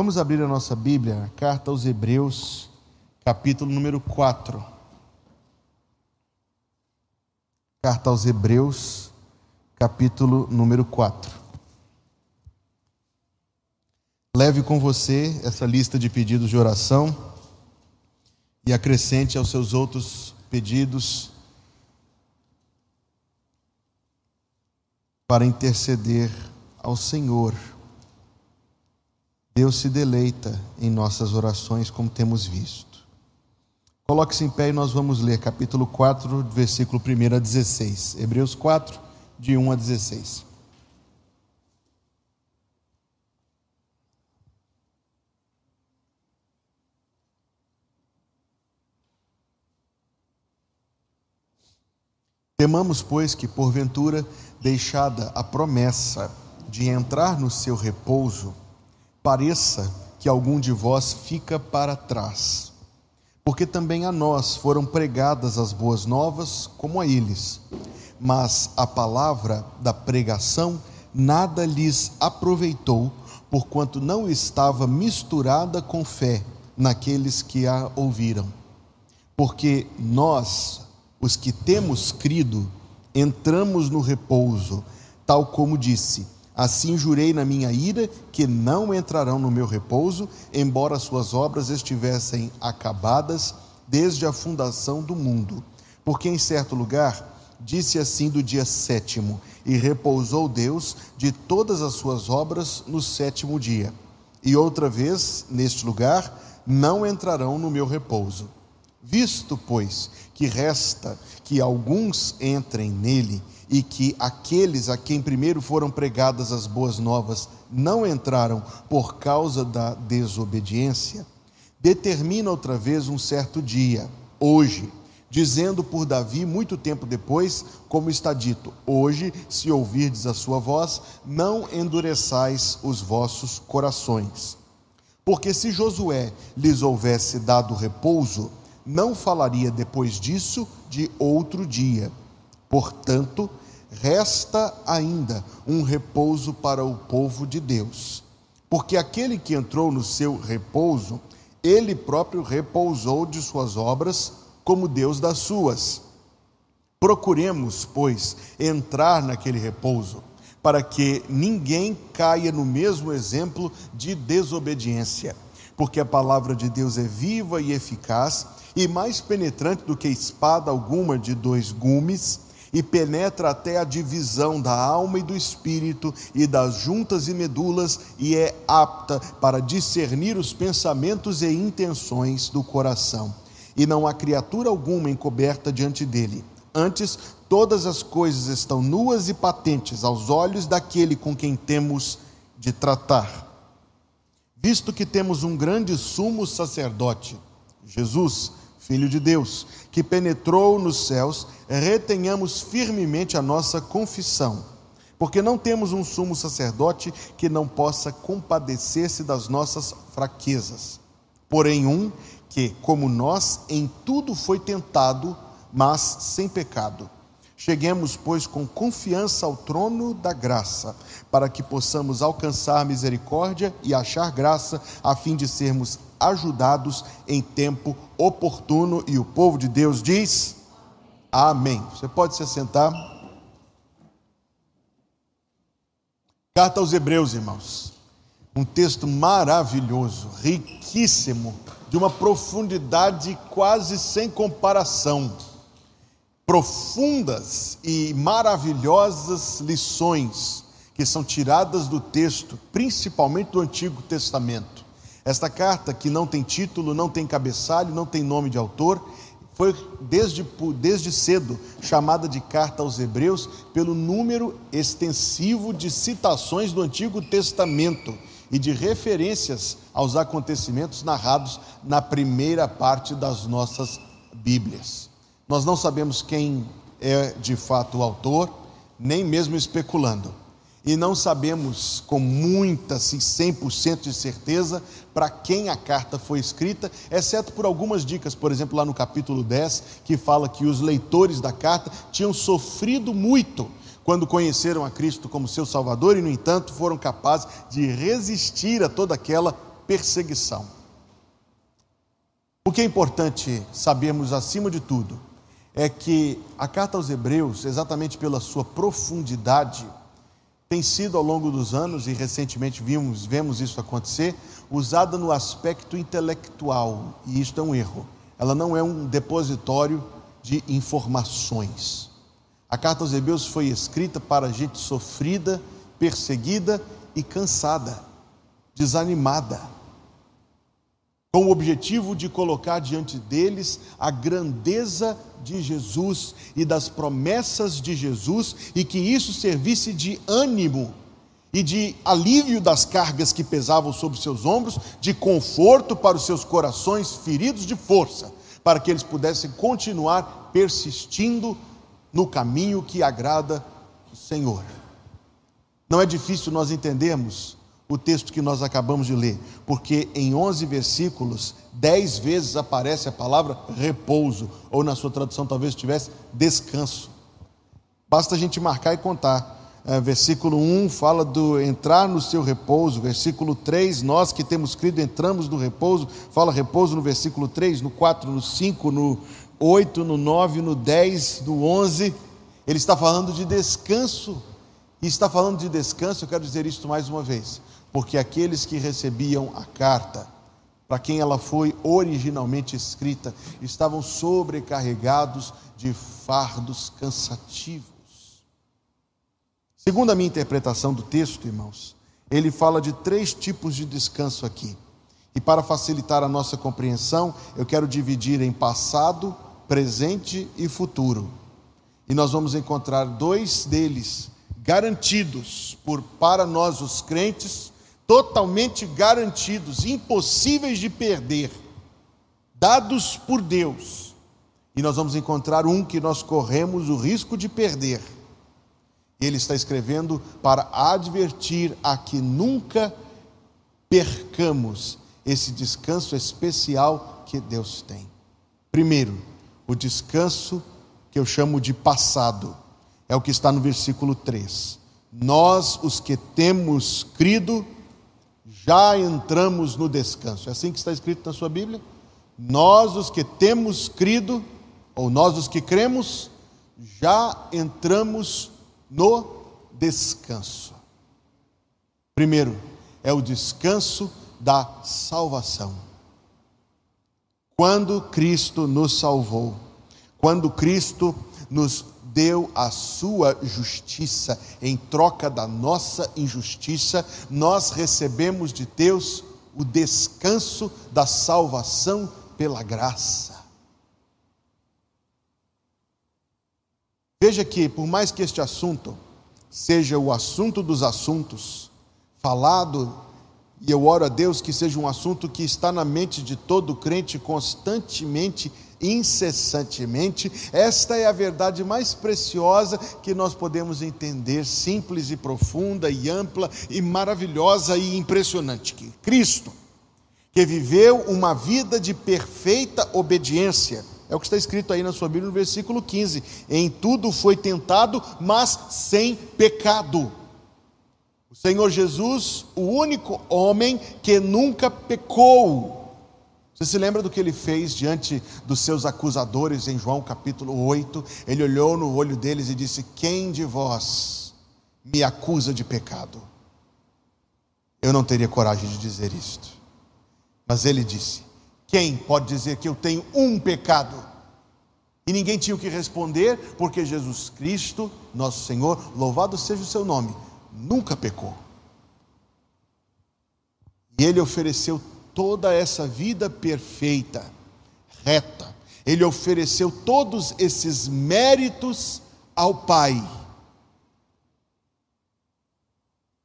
Vamos abrir a nossa Bíblia, a carta aos Hebreus, capítulo número 4. Carta aos Hebreus, capítulo número 4. Leve com você essa lista de pedidos de oração e acrescente aos seus outros pedidos para interceder ao Senhor Deus se deleita em nossas orações, como temos visto. Coloque-se em pé e nós vamos ler capítulo 4, versículo 1 a 16. Hebreus 4, de 1 a 16. Temamos, pois, que porventura, deixada a promessa de entrar no seu repouso, pareça que algum de vós fica para trás. Porque também a nós foram pregadas as boas novas, como a eles. Mas a palavra da pregação nada lhes aproveitou, porquanto não estava misturada com fé naqueles que a ouviram. Porque nós, os que temos crido, entramos no repouso, tal como disse Assim jurei na minha ira que não entrarão no meu repouso, embora suas obras estivessem acabadas desde a fundação do mundo. Porque em certo lugar disse assim do dia sétimo: E repousou Deus de todas as suas obras no sétimo dia. E outra vez, neste lugar, não entrarão no meu repouso. Visto, pois, que resta que alguns entrem nele, e que aqueles a quem primeiro foram pregadas as boas novas não entraram por causa da desobediência, determina outra vez um certo dia, hoje, dizendo por Davi muito tempo depois, como está dito: Hoje, se ouvirdes a sua voz, não endureçais os vossos corações. Porque se Josué lhes houvesse dado repouso, não falaria depois disso de outro dia. Portanto, resta ainda um repouso para o povo de Deus. Porque aquele que entrou no seu repouso, ele próprio repousou de suas obras, como Deus das suas. Procuremos, pois, entrar naquele repouso, para que ninguém caia no mesmo exemplo de desobediência. Porque a palavra de Deus é viva e eficaz, e mais penetrante do que espada alguma de dois gumes e penetra até a divisão da alma e do espírito e das juntas e medulas e é apta para discernir os pensamentos e intenções do coração. E não há criatura alguma encoberta diante dele. Antes, todas as coisas estão nuas e patentes aos olhos daquele com quem temos de tratar. Visto que temos um grande sumo sacerdote, Jesus, Filho de Deus, que penetrou nos céus, retenhamos firmemente a nossa confissão, porque não temos um sumo sacerdote que não possa compadecer-se das nossas fraquezas, porém um que, como nós, em tudo foi tentado, mas sem pecado. Cheguemos, pois, com confiança ao trono da graça, para que possamos alcançar misericórdia e achar graça, a fim de sermos ajudados em tempo oportuno. E o povo de Deus diz: Amém. Você pode se assentar. Carta aos Hebreus, irmãos. Um texto maravilhoso, riquíssimo, de uma profundidade quase sem comparação profundas e maravilhosas lições que são tiradas do texto, principalmente do Antigo Testamento. Esta carta, que não tem título, não tem cabeçalho, não tem nome de autor, foi desde, desde cedo chamada de carta aos Hebreus pelo número extensivo de citações do Antigo Testamento e de referências aos acontecimentos narrados na primeira parte das nossas Bíblias. Nós não sabemos quem é de fato o autor, nem mesmo especulando. E não sabemos com muita, assim, 100% de certeza para quem a carta foi escrita, exceto por algumas dicas, por exemplo, lá no capítulo 10, que fala que os leitores da carta tinham sofrido muito quando conheceram a Cristo como seu Salvador e, no entanto, foram capazes de resistir a toda aquela perseguição. O que é importante sabermos acima de tudo é que a carta aos Hebreus, exatamente pela sua profundidade, tem sido ao longo dos anos, e recentemente vimos, vemos isso acontecer, usada no aspecto intelectual, e isto é um erro. Ela não é um depositório de informações. A carta aos Hebreus foi escrita para gente sofrida, perseguida e cansada, desanimada com o objetivo de colocar diante deles a grandeza de Jesus e das promessas de Jesus e que isso servisse de ânimo e de alívio das cargas que pesavam sobre seus ombros, de conforto para os seus corações feridos de força, para que eles pudessem continuar persistindo no caminho que agrada o Senhor. Não é difícil nós entendermos o texto que nós acabamos de ler, porque em 11 versículos, 10 vezes aparece a palavra repouso, ou na sua tradução talvez tivesse descanso. Basta a gente marcar e contar. É, versículo 1 fala do entrar no seu repouso, versículo 3, nós que temos crido entramos no repouso, fala repouso no versículo 3, no 4, no 5, no 8, no 9, no 10, no 11. Ele está falando de descanso. E está falando de descanso, eu quero dizer isso mais uma vez porque aqueles que recebiam a carta, para quem ela foi originalmente escrita, estavam sobrecarregados de fardos cansativos. Segundo a minha interpretação do texto, irmãos, ele fala de três tipos de descanso aqui. E para facilitar a nossa compreensão, eu quero dividir em passado, presente e futuro. E nós vamos encontrar dois deles garantidos por para nós os crentes totalmente garantidos, impossíveis de perder, dados por Deus. E nós vamos encontrar um que nós corremos o risco de perder. Ele está escrevendo para advertir a que nunca percamos esse descanso especial que Deus tem. Primeiro, o descanso que eu chamo de passado, é o que está no versículo 3. Nós, os que temos crido, já entramos no descanso. É assim que está escrito na sua Bíblia? Nós, os que temos crido, ou nós, os que cremos, já entramos no descanso. Primeiro, é o descanso da salvação. Quando Cristo nos salvou, quando Cristo nos deu a sua justiça em troca da nossa injustiça, nós recebemos de Deus o descanso da salvação pela graça. Veja que, por mais que este assunto seja o assunto dos assuntos, falado, e eu oro a Deus que seja um assunto que está na mente de todo crente constantemente incessantemente. Esta é a verdade mais preciosa que nós podemos entender, simples e profunda e ampla e maravilhosa e impressionante. Que Cristo, que viveu uma vida de perfeita obediência, é o que está escrito aí na sua Bíblia no versículo 15: em tudo foi tentado, mas sem pecado. O Senhor Jesus, o único homem que nunca pecou, você se lembra do que ele fez diante dos seus acusadores em João capítulo 8? Ele olhou no olho deles e disse: Quem de vós me acusa de pecado? Eu não teria coragem de dizer isto. Mas ele disse: Quem pode dizer que eu tenho um pecado? E ninguém tinha o que responder, porque Jesus Cristo, nosso Senhor, louvado seja o seu nome, nunca pecou. E ele ofereceu toda essa vida perfeita, reta. Ele ofereceu todos esses méritos ao Pai.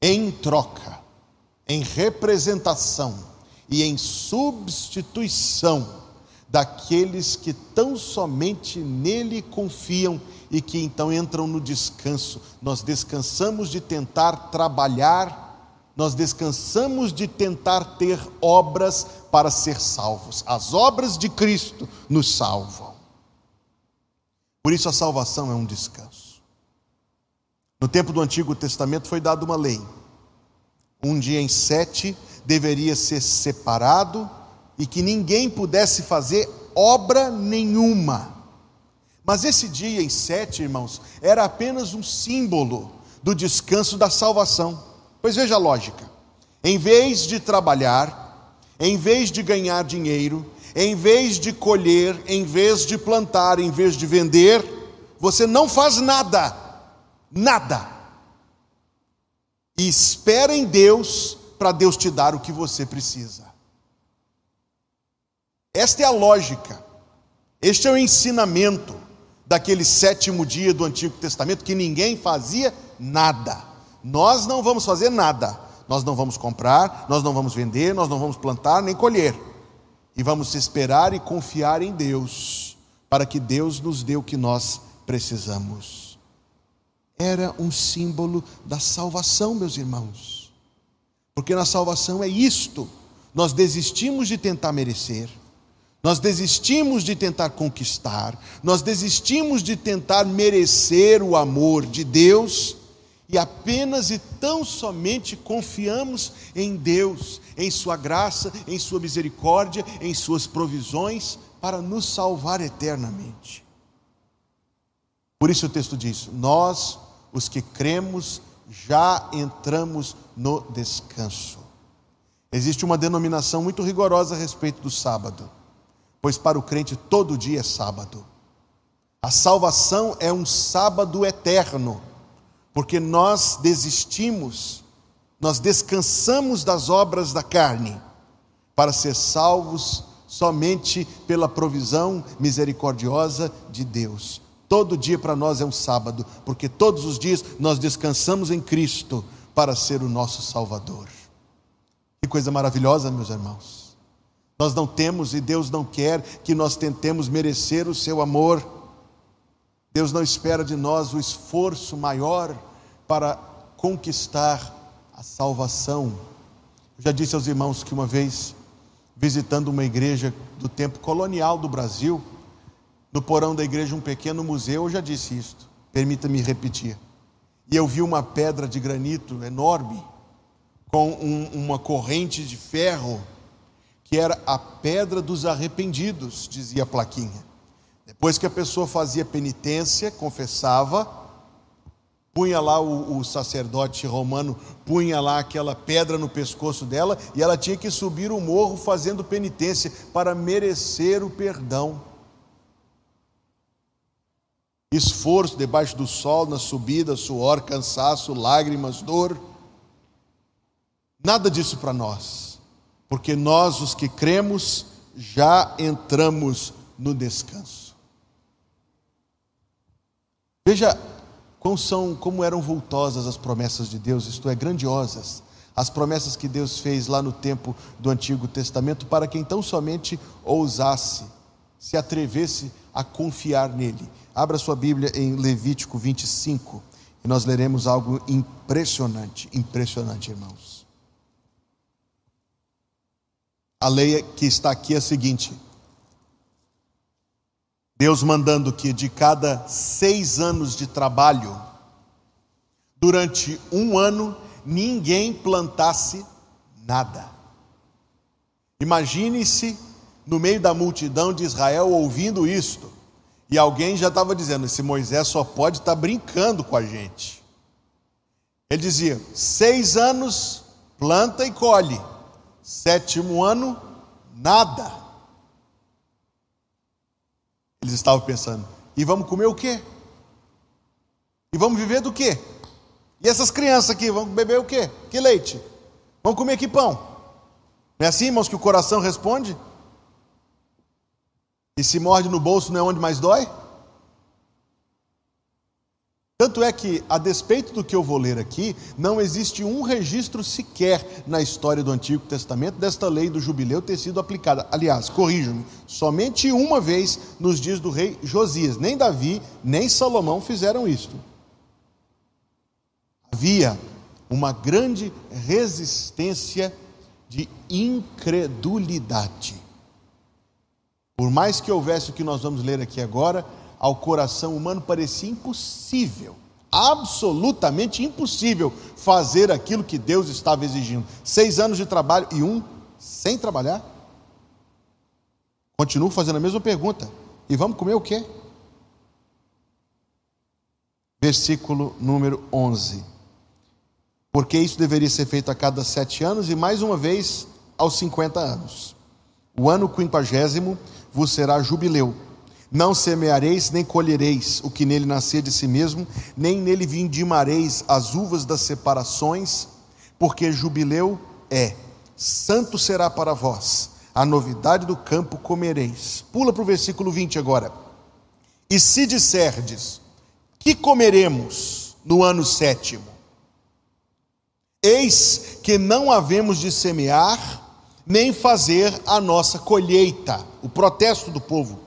Em troca, em representação e em substituição daqueles que tão somente nele confiam e que então entram no descanso. Nós descansamos de tentar trabalhar nós descansamos de tentar ter obras para ser salvos. As obras de Cristo nos salvam. Por isso a salvação é um descanso. No tempo do Antigo Testamento foi dada uma lei. Um dia em sete deveria ser separado e que ninguém pudesse fazer obra nenhuma. Mas esse dia em sete, irmãos, era apenas um símbolo do descanso da salvação. Pois veja a lógica: em vez de trabalhar, em vez de ganhar dinheiro, em vez de colher, em vez de plantar, em vez de vender, você não faz nada, nada. E espera em Deus para Deus te dar o que você precisa. Esta é a lógica, este é o ensinamento daquele sétimo dia do Antigo Testamento que ninguém fazia nada. Nós não vamos fazer nada, nós não vamos comprar, nós não vamos vender, nós não vamos plantar nem colher, e vamos esperar e confiar em Deus, para que Deus nos dê o que nós precisamos. Era um símbolo da salvação, meus irmãos, porque na salvação é isto, nós desistimos de tentar merecer. Nós desistimos de tentar conquistar, nós desistimos de tentar merecer o amor de Deus e apenas e tão somente confiamos em Deus, em Sua graça, em Sua misericórdia, em Suas provisões para nos salvar eternamente. Por isso o texto diz: Nós, os que cremos, já entramos no descanso. Existe uma denominação muito rigorosa a respeito do sábado pois para o crente todo dia é sábado. A salvação é um sábado eterno, porque nós desistimos, nós descansamos das obras da carne, para ser salvos somente pela provisão misericordiosa de Deus. Todo dia para nós é um sábado, porque todos os dias nós descansamos em Cristo para ser o nosso Salvador. Que coisa maravilhosa, meus irmãos. Nós não temos e Deus não quer que nós tentemos merecer o seu amor. Deus não espera de nós o esforço maior para conquistar a salvação. Eu já disse aos irmãos que uma vez, visitando uma igreja do tempo colonial do Brasil, no porão da igreja um pequeno museu, eu já disse isto, permita-me repetir. E eu vi uma pedra de granito enorme, com um, uma corrente de ferro que era a pedra dos arrependidos, dizia a plaquinha. Depois que a pessoa fazia penitência, confessava, punha lá o, o, sacerdote romano, punha lá aquela pedra no pescoço dela, e ela tinha que subir o morro fazendo penitência para merecer o perdão. Esforço debaixo do sol, na subida, suor, cansaço, lágrimas, dor. Nada disso para nós porque nós, os que cremos, já entramos no descanso. Veja como, são, como eram vultosas as promessas de Deus, isto é, grandiosas. As promessas que Deus fez lá no tempo do Antigo Testamento para quem tão somente ousasse, se atrevesse a confiar nele. Abra sua Bíblia em Levítico 25 e nós leremos algo impressionante, impressionante, irmãos. A lei que está aqui é a seguinte: Deus mandando que de cada seis anos de trabalho, durante um ano, ninguém plantasse nada. Imagine-se no meio da multidão de Israel ouvindo isto, e alguém já estava dizendo: esse Moisés só pode estar tá brincando com a gente. Ele dizia: seis anos, planta e colhe Sétimo ano, nada. Eles estavam pensando: e vamos comer o quê? E vamos viver do quê? E essas crianças aqui vão beber o quê? Que leite? Vão comer que pão? Não é assim, irmãos, que o coração responde? E se morde no bolso não é onde mais dói? Tanto é que, a despeito do que eu vou ler aqui, não existe um registro sequer na história do Antigo Testamento desta lei do jubileu ter sido aplicada. Aliás, corrijo-me, somente uma vez nos dias do rei Josias. Nem Davi, nem Salomão fizeram isto. Havia uma grande resistência de incredulidade. Por mais que houvesse o que nós vamos ler aqui agora, ao coração humano parecia impossível absolutamente impossível fazer aquilo que Deus estava exigindo. Seis anos de trabalho e um sem trabalhar. Continuo fazendo a mesma pergunta. E vamos comer o quê? Versículo número 11. Porque isso deveria ser feito a cada sete anos e mais uma vez aos cinquenta anos. O ano quinquagésimo vos será jubileu. Não semeareis nem colhereis o que nele nascer de si mesmo, nem nele vindimareis as uvas das separações, porque jubileu é, santo será para vós a novidade do campo comereis. Pula para o versículo 20 agora. E se disserdes, que comeremos no ano sétimo? Eis que não havemos de semear, nem fazer a nossa colheita. O protesto do povo.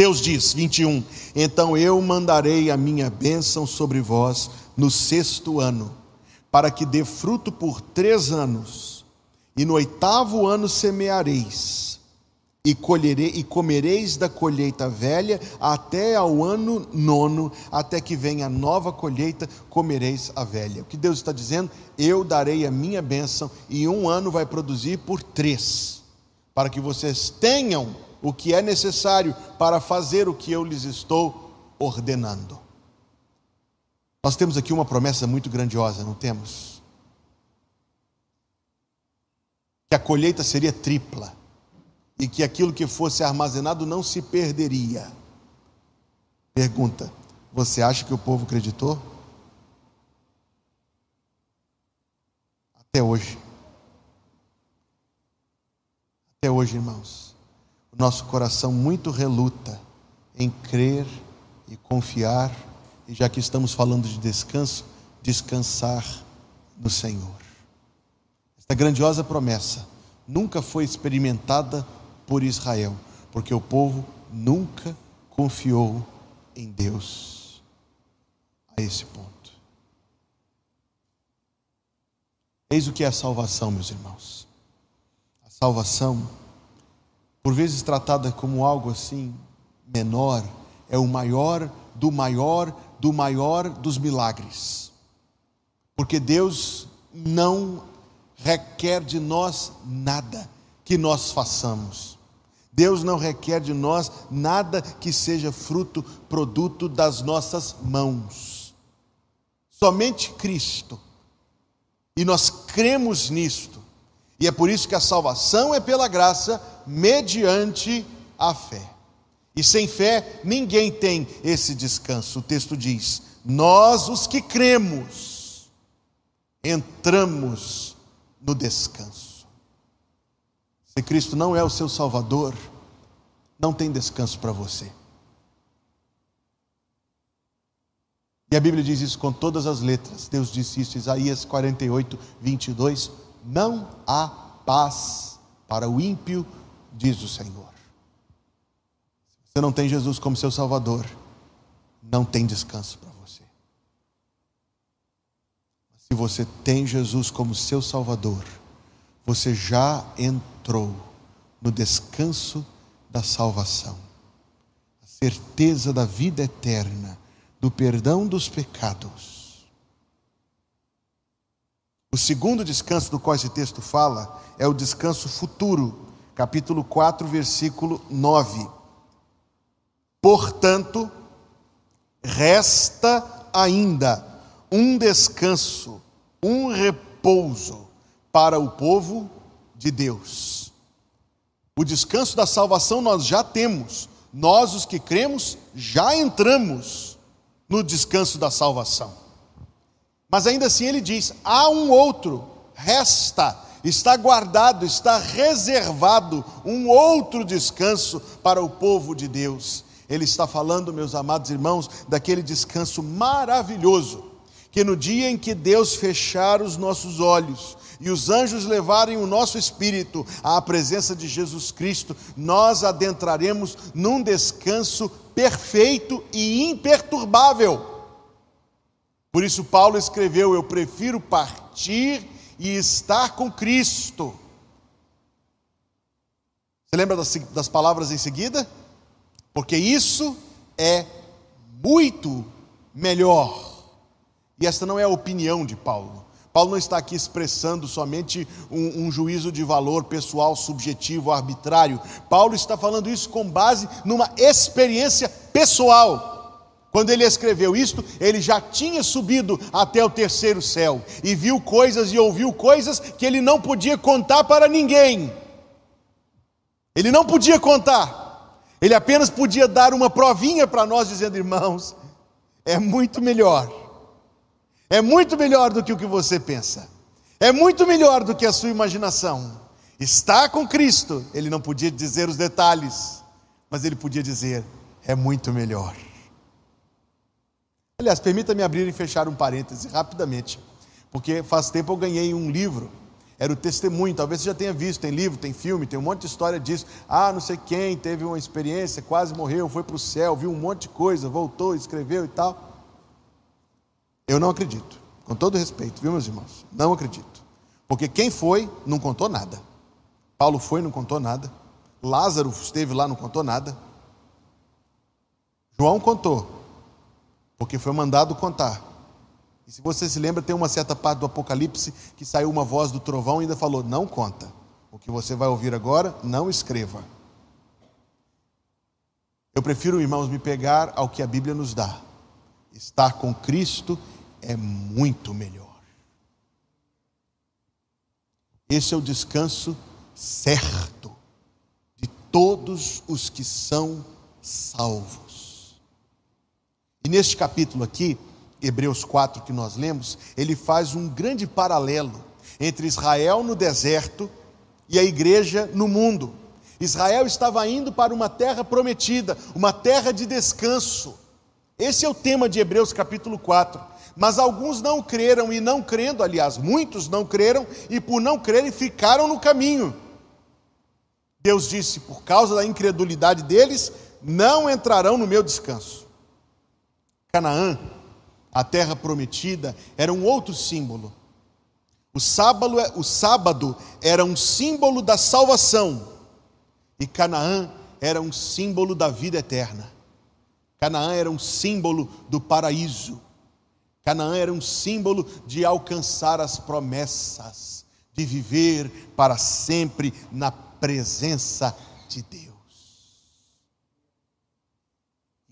Deus diz, 21: Então eu mandarei a minha bênção sobre vós no sexto ano, para que dê fruto por três anos e no oitavo ano semeareis, e colherei e comereis da colheita velha até ao ano nono, até que venha a nova colheita, comereis a velha. O que Deus está dizendo? Eu darei a minha bênção, e um ano vai produzir por três, para que vocês tenham o que é necessário para fazer o que eu lhes estou ordenando. Nós temos aqui uma promessa muito grandiosa, não temos? que a colheita seria tripla e que aquilo que fosse armazenado não se perderia. Pergunta: você acha que o povo acreditou? Até hoje. Até hoje, irmãos, o nosso coração muito reluta em crer e confiar, e já que estamos falando de descanso, descansar no Senhor. Essa grandiosa promessa nunca foi experimentada por Israel, porque o povo nunca confiou em Deus a esse ponto. Eis o que é a salvação, meus irmãos. A salvação, por vezes tratada como algo assim menor, é o maior do maior do maior dos milagres. Porque Deus não requer de nós nada que nós façamos. Deus não requer de nós nada que seja fruto, produto das nossas mãos. Somente Cristo. E nós cremos nisto. E é por isso que a salvação é pela graça, mediante a fé. E sem fé, ninguém tem esse descanso. O texto diz: Nós, os que cremos, entramos no descanso. Se Cristo não é o seu Salvador, não tem descanso para você. E a Bíblia diz isso com todas as letras. Deus disse isso, Isaías 48, 22. Não há paz para o ímpio, diz o Senhor. Se você não tem Jesus como seu Salvador, não tem descanso para se você tem Jesus como seu Salvador, você já entrou no descanso da salvação, a certeza da vida eterna, do perdão dos pecados. O segundo descanso do qual esse texto fala é o descanso futuro, capítulo 4, versículo 9. Portanto, resta ainda um descanso, um repouso para o povo de Deus. O descanso da salvação nós já temos, nós os que cremos já entramos no descanso da salvação. Mas ainda assim ele diz: há um outro, resta, está guardado, está reservado um outro descanso para o povo de Deus. Ele está falando, meus amados irmãos, daquele descanso maravilhoso que no dia em que Deus fechar os nossos olhos e os anjos levarem o nosso espírito à presença de Jesus Cristo, nós adentraremos num descanso perfeito e imperturbável. Por isso, Paulo escreveu: Eu prefiro partir e estar com Cristo. Você lembra das, das palavras em seguida? Porque isso é muito melhor E esta não é a opinião de Paulo. Paulo não está aqui expressando somente um, um, juízo de valor pessoal, subjetivo, arbitrário. Paulo está falando isso com base numa experiência pessoal. Quando ele escreveu isto, ele já tinha subido até o terceiro céu e viu coisas e ouviu coisas que ele não podia contar para ninguém. Ele não podia contar, ele apenas podia dar uma provinha para nós, dizendo: irmãos, é muito melhor, é muito melhor do que o que você pensa, é muito melhor do que a sua imaginação. Está com Cristo, ele não podia dizer os detalhes, mas ele podia dizer: é muito melhor. Aliás, permita-me abrir e fechar um parêntese rapidamente, porque faz tempo eu ganhei um livro, era o testemunho, talvez você já tenha visto, tem livro, tem filme, tem um monte de história disso. Ah, não sei quem teve uma experiência, quase morreu, foi para o céu, viu um monte de coisa, voltou, escreveu e tal. Eu não acredito, com todo respeito, viu, meus irmãos? Não acredito, porque quem foi não contou nada. Paulo foi, não contou nada. Lázaro esteve lá, não contou nada. João contou, porque foi mandado contar. E se você se lembra, tem uma certa parte do Apocalipse que saiu uma voz do trovão e ainda falou: Não conta. O que você vai ouvir agora, não escreva. Eu prefiro, irmãos, me pegar ao que a Bíblia nos dá. Estar com Cristo é muito melhor. Esse é o descanso certo de todos os que são salvos. E neste capítulo aqui, Hebreus 4 que nós lemos, ele faz um grande paralelo entre Israel no deserto e a igreja no mundo. Israel estava indo para uma terra prometida, uma terra de descanso. Esse é o tema de Hebreus capítulo 4. Mas alguns não creram e não crendo, aliás, muitos não creram e por não crerem ficaram no caminho. Deus disse: por causa da incredulidade deles, não entrarão no meu descanso. Canaã, a terra prometida, era um outro símbolo. O sábado, é, o sábado era um símbolo da salvação, e Canaã era um símbolo da vida eterna. Canaã era um símbolo do paraíso. Canaã era um símbolo de alcançar as promessas, de viver para sempre na presença de Deus.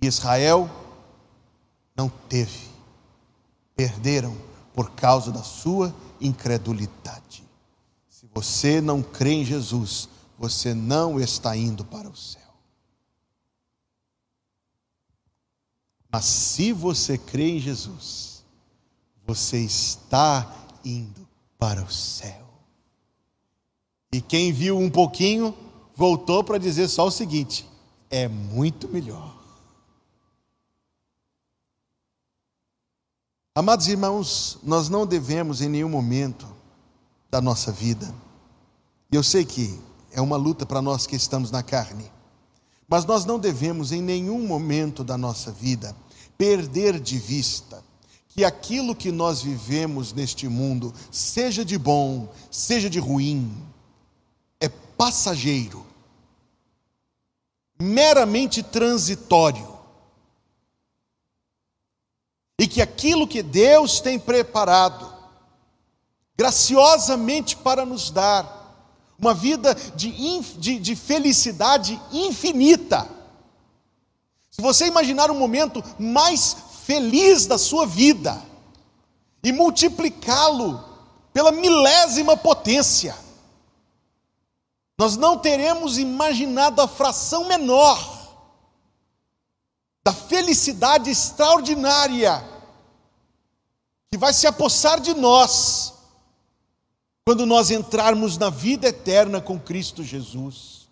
Israel não teve. Perderam por causa da sua incredulidade. Se você não crê em Jesus, você não está indo para o céu. Mas se você crê em Jesus, você está indo para o céu. E quem viu um pouquinho, voltou para dizer só o seguinte: é muito melhor. Amados irmãos, nós não devemos em nenhum momento da nossa vida, e eu sei que é uma luta para nós que estamos na carne, mas nós não devemos em nenhum momento da nossa vida perder de vista que aquilo que nós vivemos neste mundo, seja de bom, seja de ruim, é passageiro, meramente transitório e que aquilo que Deus tem preparado, graciosamente para nos dar, uma vida de, de, de felicidade infinita. Se você imaginar um momento mais feliz da sua vida e multiplicá-lo pela milésima potência, nós não teremos imaginado a fração menor da felicidade extraordinária que vai se apossar de nós quando nós entrarmos na vida eterna com Cristo Jesus.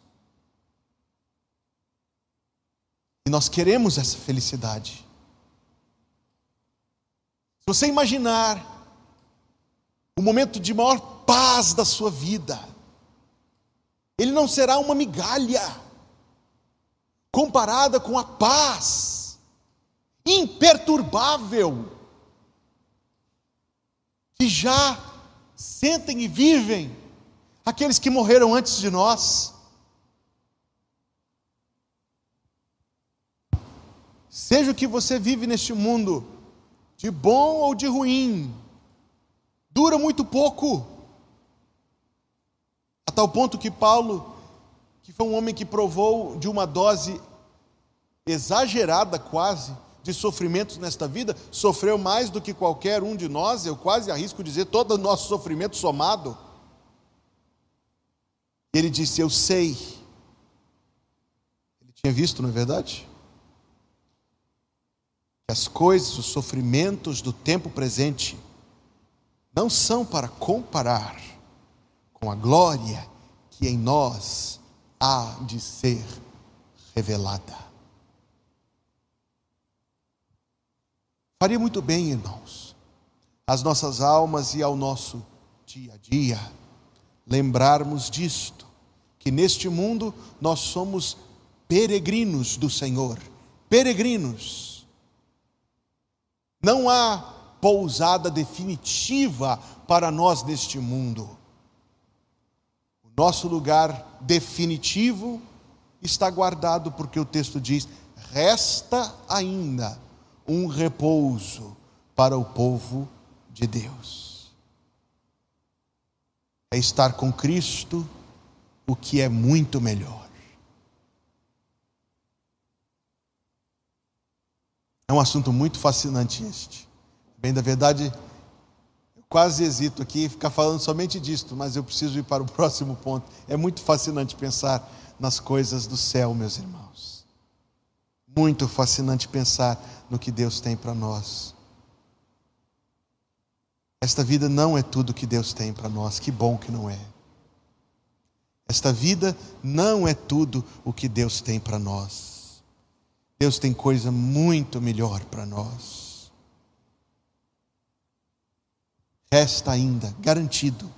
E nós queremos essa felicidade. Se você imaginar o momento de maior paz da sua vida, ele não será uma migalha comparada com a paz imperturbável que já sentem e vivem aqueles que morreram antes de nós. Seja o que você vive neste mundo, de bom ou de ruim, dura muito pouco. A tal ponto que Paulo, que foi um homem que provou de uma dose exagerada quase, de sofrimentos nesta vida, sofreu mais do que qualquer um de nós, eu quase arrisco dizer, todo o nosso sofrimento somado. Ele disse: Eu sei. Ele tinha visto, não é verdade? Que as coisas, os sofrimentos do tempo presente, não são para comparar com a glória que em nós há de ser revelada. Faria muito bem, irmãos, às nossas almas e ao nosso dia a dia, lembrarmos disto, que neste mundo nós somos peregrinos do Senhor, peregrinos. Não há pousada definitiva para nós neste mundo. Nosso lugar definitivo está guardado, porque o texto diz: resta ainda um repouso para o povo de Deus. É estar com Cristo, o que é muito melhor. É um assunto muito fascinante este. Bem, da verdade, quase hesito aqui ficar falando somente disto, mas eu preciso ir para o próximo ponto. É muito fascinante pensar nas coisas do céu, meus irmãos. Muito fascinante pensar no que Deus tem para nós. Esta vida não é tudo que Deus tem para nós, que bom que não é. Esta vida não é tudo o que Deus tem para nós. Deus tem coisa muito melhor para nós. Resta ainda, garantido,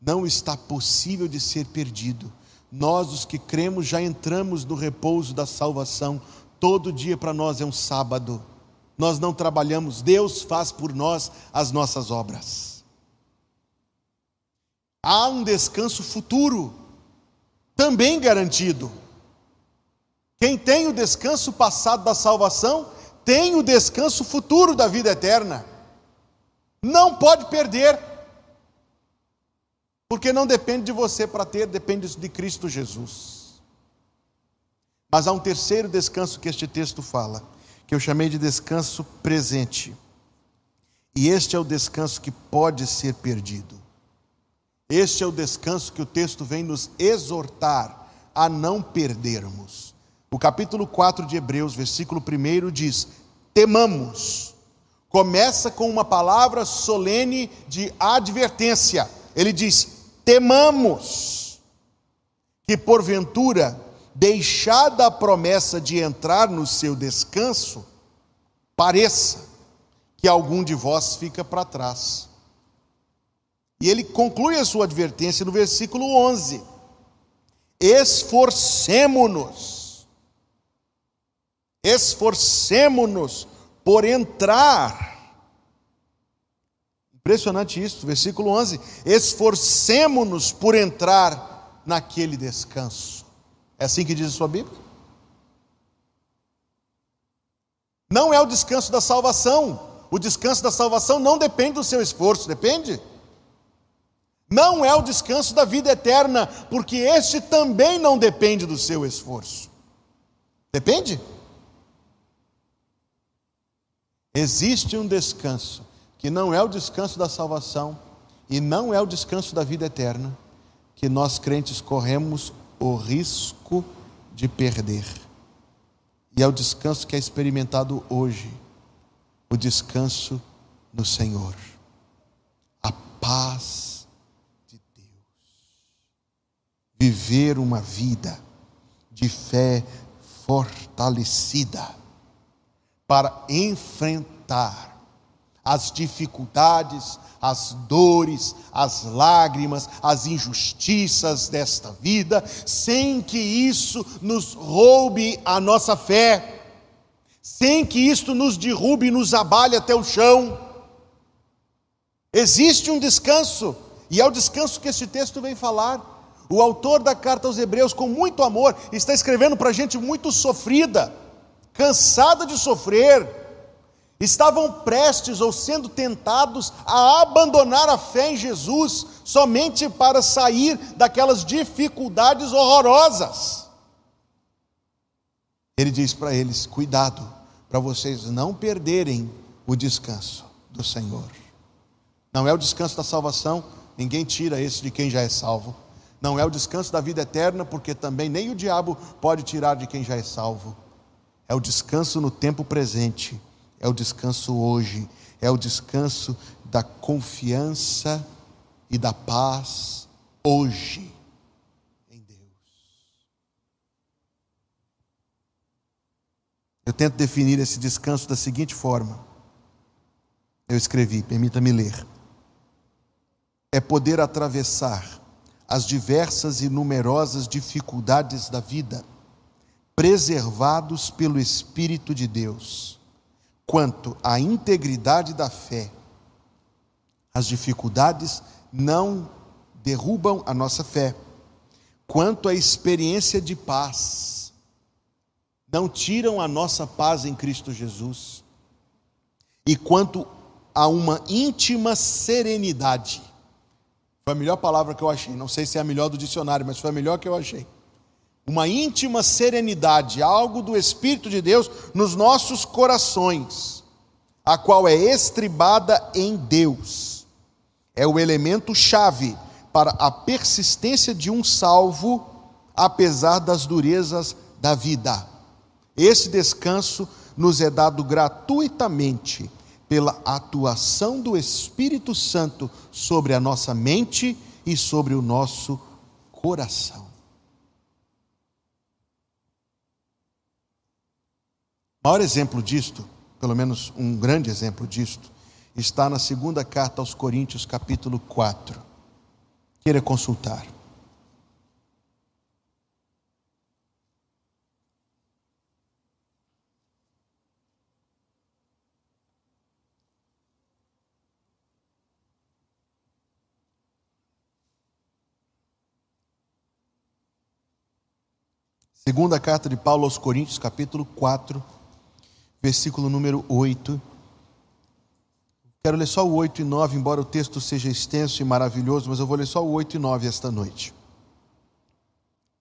não está possível de ser perdido. Nós, os que cremos, já entramos no repouso da salvação Todo dia para nós é um sábado. Nós não trabalhamos, Deus faz por nós as nossas obras. Há um descanso futuro, também garantido. Quem tem o descanso passado da salvação, tem o descanso futuro da vida eterna. Não pode perder, porque não depende de você para ter, depende de Cristo Jesus. Mas há um terceiro descanso que este texto fala, que eu chamei de descanso presente. E este é o descanso que pode ser perdido. Este é o descanso que o texto vem nos exortar a não perdermos. O capítulo 4 de Hebreus, versículo 1 diz: Temamos. Começa com uma palavra solene de advertência. Ele diz: Temamos que porventura deixada a promessa de entrar no seu descanso, pareça que algum de vós fica para trás. E ele conclui a sua advertência no versículo 11: Esforcemo-nos, esforcemo-nos por entrar. Impressionante isso, versículo 11: Esforcemo-nos por entrar naquele descanso. É assim que diz a sua Bíblia? Não é o descanso da salvação. O descanso da salvação não depende do seu esforço, depende? Não é o descanso da vida eterna, porque este também não depende do seu esforço. Depende? Existe um descanso que não é o descanso da salvação e não é o descanso da vida eterna, que nós crentes corremos o risco de perder. E é o descanso que é experimentado hoje, o descanso no Senhor, a paz de Deus. Viver uma vida de fé fortalecida para enfrentar as dificuldades, as dores, as lágrimas, as injustiças desta vida, sem que isso nos roube a nossa fé, sem que isto nos derrube e nos abale até o chão. Existe um descanso, e é o descanso que este texto vem falar. O autor da carta aos Hebreus, com muito amor, está escrevendo para gente muito sofrida, cansada de sofrer, estavam prestes ou sendo tentados a abandonar a fé em Jesus somente para sair daquelas dificuldades horrorosas. Ele diz para eles: cuidado, para vocês não perderem o descanso do Senhor. Não é o descanso da salvação, ninguém tira esse de quem já é salvo. Não é o descanso da vida eterna, porque também nem o diabo pode tirar de quem já é salvo. É o descanso no tempo presente é o descanso hoje, é o descanso da confiança e da paz hoje em Deus. Eu tento definir esse descanso da seguinte forma. Eu escrevi, permita-me ler. É poder atravessar as diversas e numerosas dificuldades da vida, preservados pelo Espírito de Deus quanto à integridade da fé. As dificuldades não derrubam a nossa fé. Quanto à experiência de paz, não tiram a nossa paz em Cristo Jesus. E quanto a uma íntima serenidade, foi a melhor palavra que eu achei. Não sei se é a melhor do dicionário, mas foi a melhor que eu achei uma íntima serenidade, algo do Espírito de Deus nos nossos corações, a qual é estribada em Deus. É o elemento chave para a persistência de um salvo, apesar das durezas da vida. Esse descanso nos é dado gratuitamente pela atuação do Espírito Santo sobre a nossa mente e sobre o nosso coração. Maior exemplo disto, pelo menos um grande exemplo disto, está na segunda carta aos Coríntios, capítulo 4. Queira consultar. Segunda carta de Paulo aos Coríntios, capítulo 4 versículo número 8. Quero ler só o 8 e 9, embora o texto seja extenso e maravilhoso, mas eu vou ler só o 8 e 9 esta noite.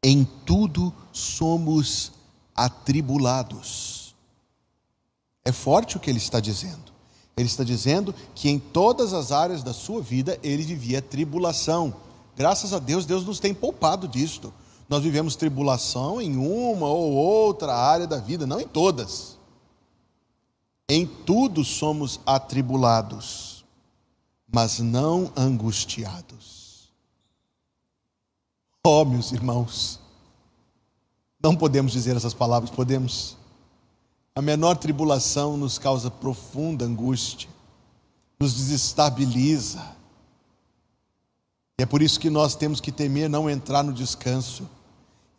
Em tudo somos atribulados. É forte o que ele está dizendo. Ele está dizendo que em todas as áreas da sua vida ele vivia tribulação. Graças a Deus, Deus nos tem poupado disto. Nós vivemos tribulação em uma ou outra área da vida, não em todas. Em tudo somos atribulados, mas não angustiados. Oh, meus irmãos, não podemos dizer essas palavras, podemos? A menor tribulação nos causa profunda angústia, nos desestabiliza. E é por isso que nós temos que temer não entrar no descanso.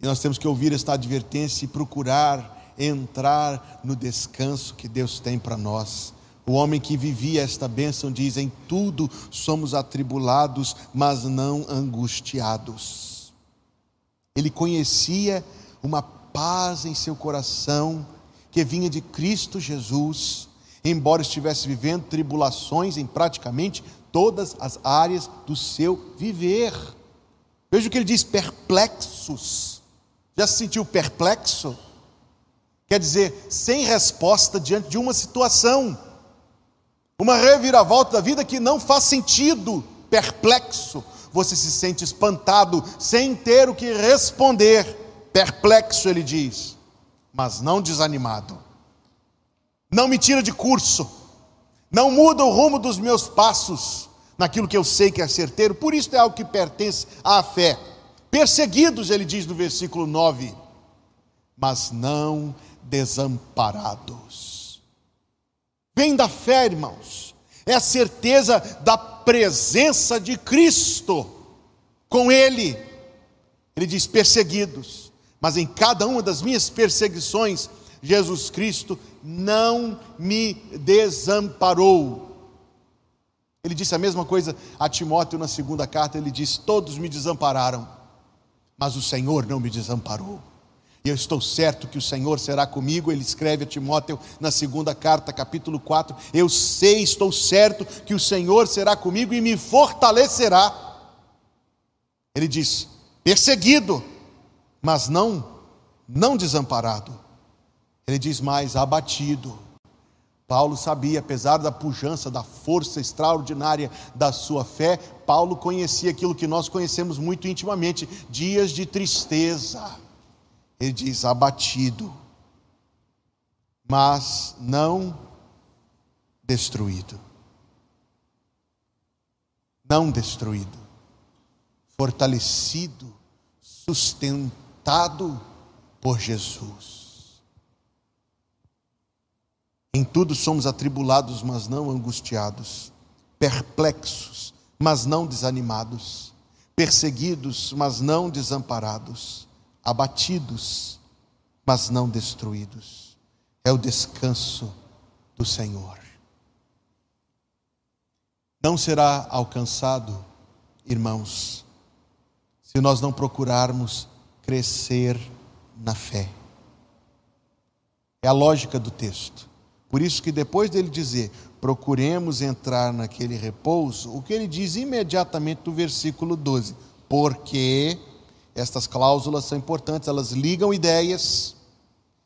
E nós temos que ouvir esta advertência e procurar entrar no descanso que Deus tem para nós. O homem que vivia esta bênção diz: em tudo somos atribulados, mas não angustiados. Ele conhecia uma paz em seu coração que vinha de Cristo Jesus, embora estivesse vivendo tribulações em praticamente todas as áreas do seu viver. Veja o que ele diz: perplexos. Já se sentiu perplexo? Quer dizer, sem resposta diante de uma situação, uma reviravolta da vida que não faz sentido, perplexo, você se sente espantado, sem ter o que responder, perplexo, ele diz, mas não desanimado, não me tira de curso, não muda o rumo dos meus passos, naquilo que eu sei que é certeiro, por isso é algo que pertence à fé. Perseguidos, ele diz no versículo 9, mas não desamparados. Vem da fé, irmãos, é a certeza da presença de Cristo com Ele. Ele diz: perseguidos, mas em cada uma das minhas perseguições, Jesus Cristo não me desamparou. Ele disse a mesma coisa a Timóteo na segunda carta: ele diz: Todos me desampararam, mas o Senhor não me desamparou. Eu estou certo que o Senhor será comigo. Ele escreve a Timóteo na segunda carta, capítulo 4. Eu sei, estou certo que o Senhor será comigo e me fortalecerá. Ele diz: perseguido, mas não não desamparado. Ele diz mais: abatido. Paulo sabia, apesar da pujança, da força extraordinária da sua fé, Paulo conhecia aquilo que nós conhecemos muito intimamente: dias de tristeza ele diz: abatido, mas não destruído. Não destruído, fortalecido, sustentado por Jesus. Em tudo somos atribulados, mas não angustiados, perplexos, mas não desanimados, perseguidos, mas não desamparados abatidos, mas não destruídos. É o descanso do Senhor. Não será alcançado, irmãos, se nós não procurarmos crescer na fé. É a lógica do texto. Por isso que depois dele dizer, procuremos entrar naquele repouso, o que ele diz imediatamente no versículo 12: porque estas cláusulas são importantes, elas ligam ideias.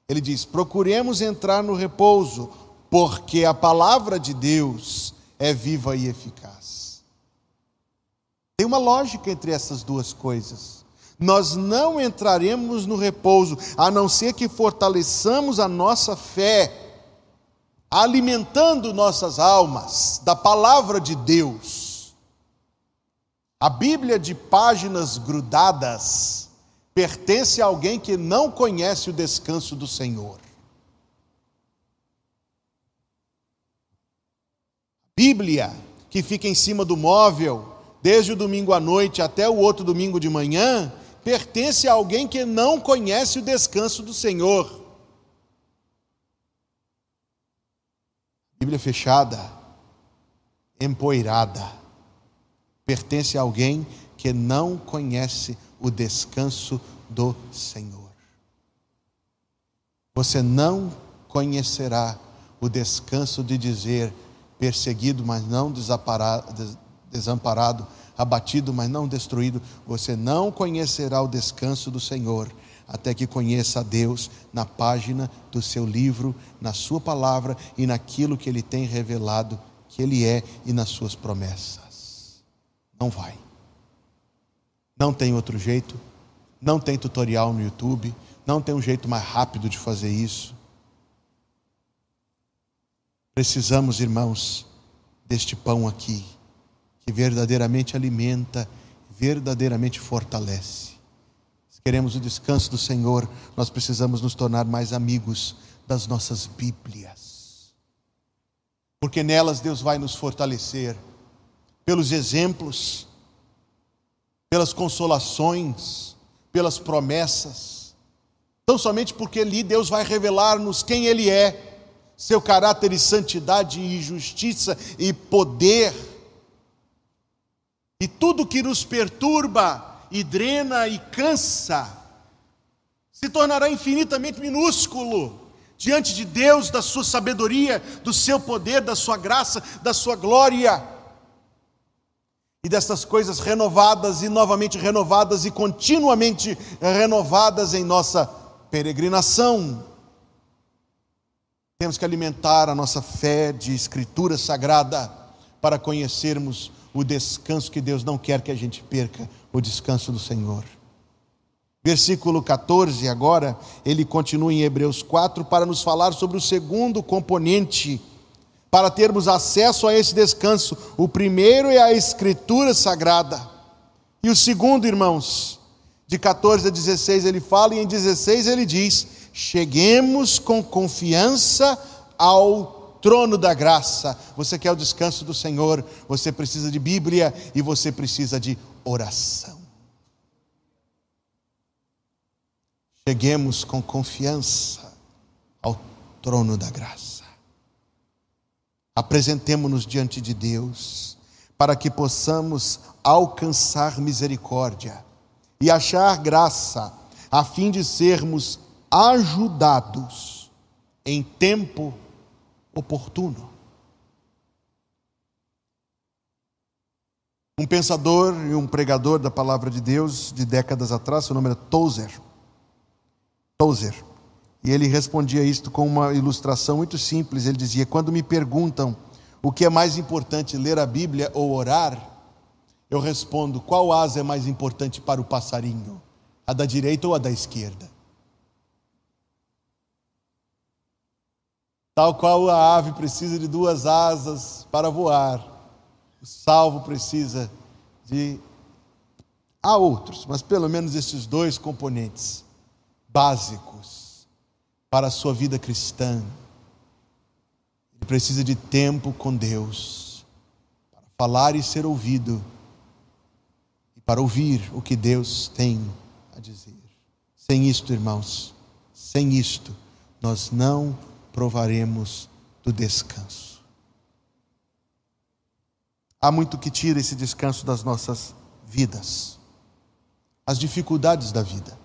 Ele diz: procuremos entrar no repouso, porque a palavra de Deus é viva e eficaz. Tem uma lógica entre essas duas coisas. Nós não entraremos no repouso, a não ser que fortaleçamos a nossa fé, alimentando nossas almas da palavra de Deus a Bíblia de páginas grudadas pertence a alguém que não conhece o descanso do Senhor. Bíblia que fica em cima do móvel, desde o domingo à noite até o outro domingo de manhã, pertence a alguém que não conhece o descanso do Senhor. Bíblia fechada, empoeirada pertence a alguém que não conhece o descanso do Senhor. Você não conhecerá o descanso de dizer perseguido, mas não desamparado, abatido, mas não destruído. Você não conhecerá o descanso do Senhor até que conheça a Deus na página do seu livro, na sua palavra e naquilo que ele tem revelado que ele é e nas suas promessas. Não vai. Não tem outro jeito. Não tem tutorial no YouTube. Não tem um jeito mais rápido de fazer isso. Precisamos, irmãos, deste pão aqui, que verdadeiramente alimenta, verdadeiramente fortalece. Se queremos o descanso do Senhor, nós precisamos nos tornar mais amigos das nossas Bíblias, porque nelas Deus vai nos fortalecer pelos exemplos, pelas consolações, pelas promessas. Tão somente porque ali Deus vai revelar-nos quem Ele é, seu caráter e santidade e justiça e poder. E tudo que nos perturba e drena e cansa se tornará infinitamente minúsculo diante de Deus, da sua sabedoria, do seu poder, da sua graça, da sua glória e dessas coisas renovadas e novamente renovadas e continuamente renovadas em nossa peregrinação. Temos que alimentar a nossa fé de escritura sagrada para conhecermos o descanso que Deus não quer que a gente perca, o descanso do Senhor. Versículo 14, agora, ele continua em Hebreus 4 para nos falar sobre o segundo componente para termos acesso a esse descanso. O primeiro é a Escritura Sagrada. E o segundo, irmãos, de 14 a 16 ele fala, e em 16 ele diz: Cheguemos com confiança ao trono da graça. Você quer o descanso do Senhor, você precisa de Bíblia e você precisa de oração. Cheguemos com confiança ao trono da graça. Apresentemo-nos diante de Deus, para que possamos alcançar misericórdia e achar graça, a fim de sermos ajudados em tempo oportuno. Um pensador e um pregador da palavra de Deus de décadas atrás, seu nome era Tozer. Tozer. E ele respondia isto com uma ilustração muito simples. Ele dizia: Quando me perguntam o que é mais importante, ler a Bíblia ou orar, eu respondo: qual asa é mais importante para o passarinho? A da direita ou a da esquerda? Tal qual a ave precisa de duas asas para voar, o salvo precisa de. Há outros, mas pelo menos esses dois componentes básicos para a sua vida cristã. Ele precisa de tempo com Deus, para falar e ser ouvido, e para ouvir o que Deus tem a dizer. Sem isto, irmãos, sem isto, nós não provaremos do descanso. Há muito que tira esse descanso das nossas vidas. As dificuldades da vida,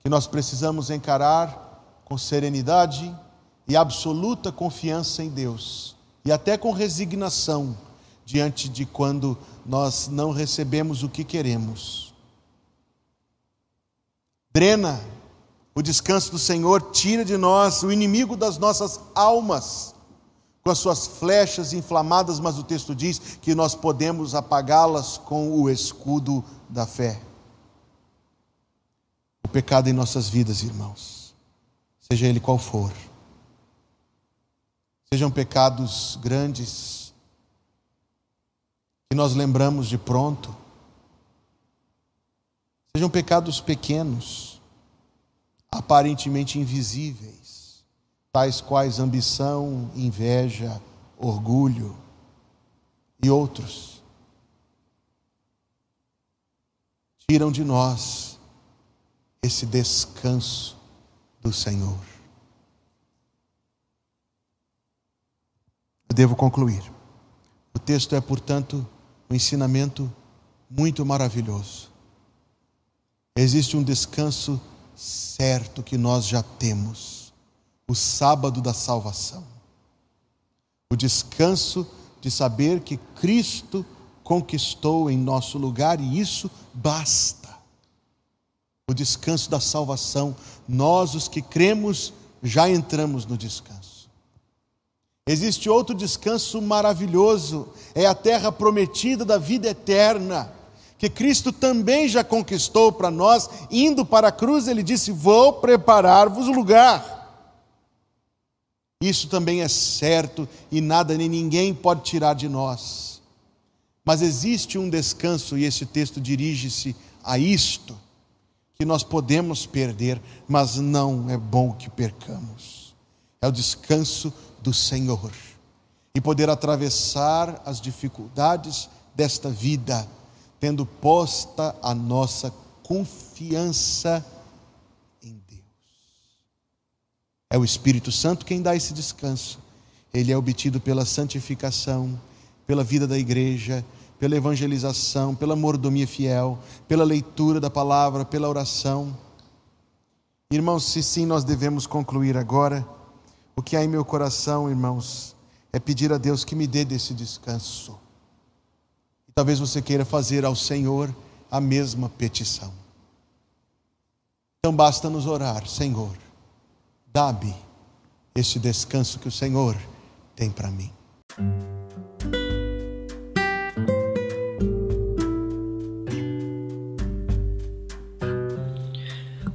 que nós precisamos encarar com serenidade e absoluta confiança em Deus, e até com resignação diante de quando nós não recebemos o que queremos. Drena o descanso do Senhor, tira de nós o inimigo das nossas almas com as suas flechas inflamadas, mas o texto diz que nós podemos apagá-las com o escudo da fé. O pecado em nossas vidas, irmãos, seja ele qual for, sejam pecados grandes, que nós lembramos de pronto, sejam pecados pequenos, aparentemente invisíveis, tais quais ambição, inveja, orgulho e outros. Tiram de nós esse descanso do Senhor. Eu devo concluir. O texto é, portanto, um ensinamento muito maravilhoso. Existe um descanso certo que nós já temos o sábado da salvação. O descanso de saber que Cristo conquistou em nosso lugar e isso basta. O descanso da salvação, nós os que cremos já entramos no descanso. Existe outro descanso maravilhoso, é a terra prometida da vida eterna, que Cristo também já conquistou para nós, indo para a cruz, ele disse: Vou preparar-vos lugar. Isso também é certo e nada nem ninguém pode tirar de nós. Mas existe um descanso, e esse texto dirige-se a isto, que nós podemos perder, mas não é bom que percamos. É o descanso do Senhor. E poder atravessar as dificuldades desta vida, tendo posta a nossa confiança É o Espírito Santo quem dá esse descanso. Ele é obtido pela santificação, pela vida da igreja, pela evangelização, pela mordomia fiel, pela leitura da palavra, pela oração. Irmãos, se sim, nós devemos concluir agora. O que há em meu coração, irmãos, é pedir a Deus que me dê desse descanso. E talvez você queira fazer ao Senhor a mesma petição. Então basta nos orar, Senhor Dá-me este descanso que o Senhor tem para mim.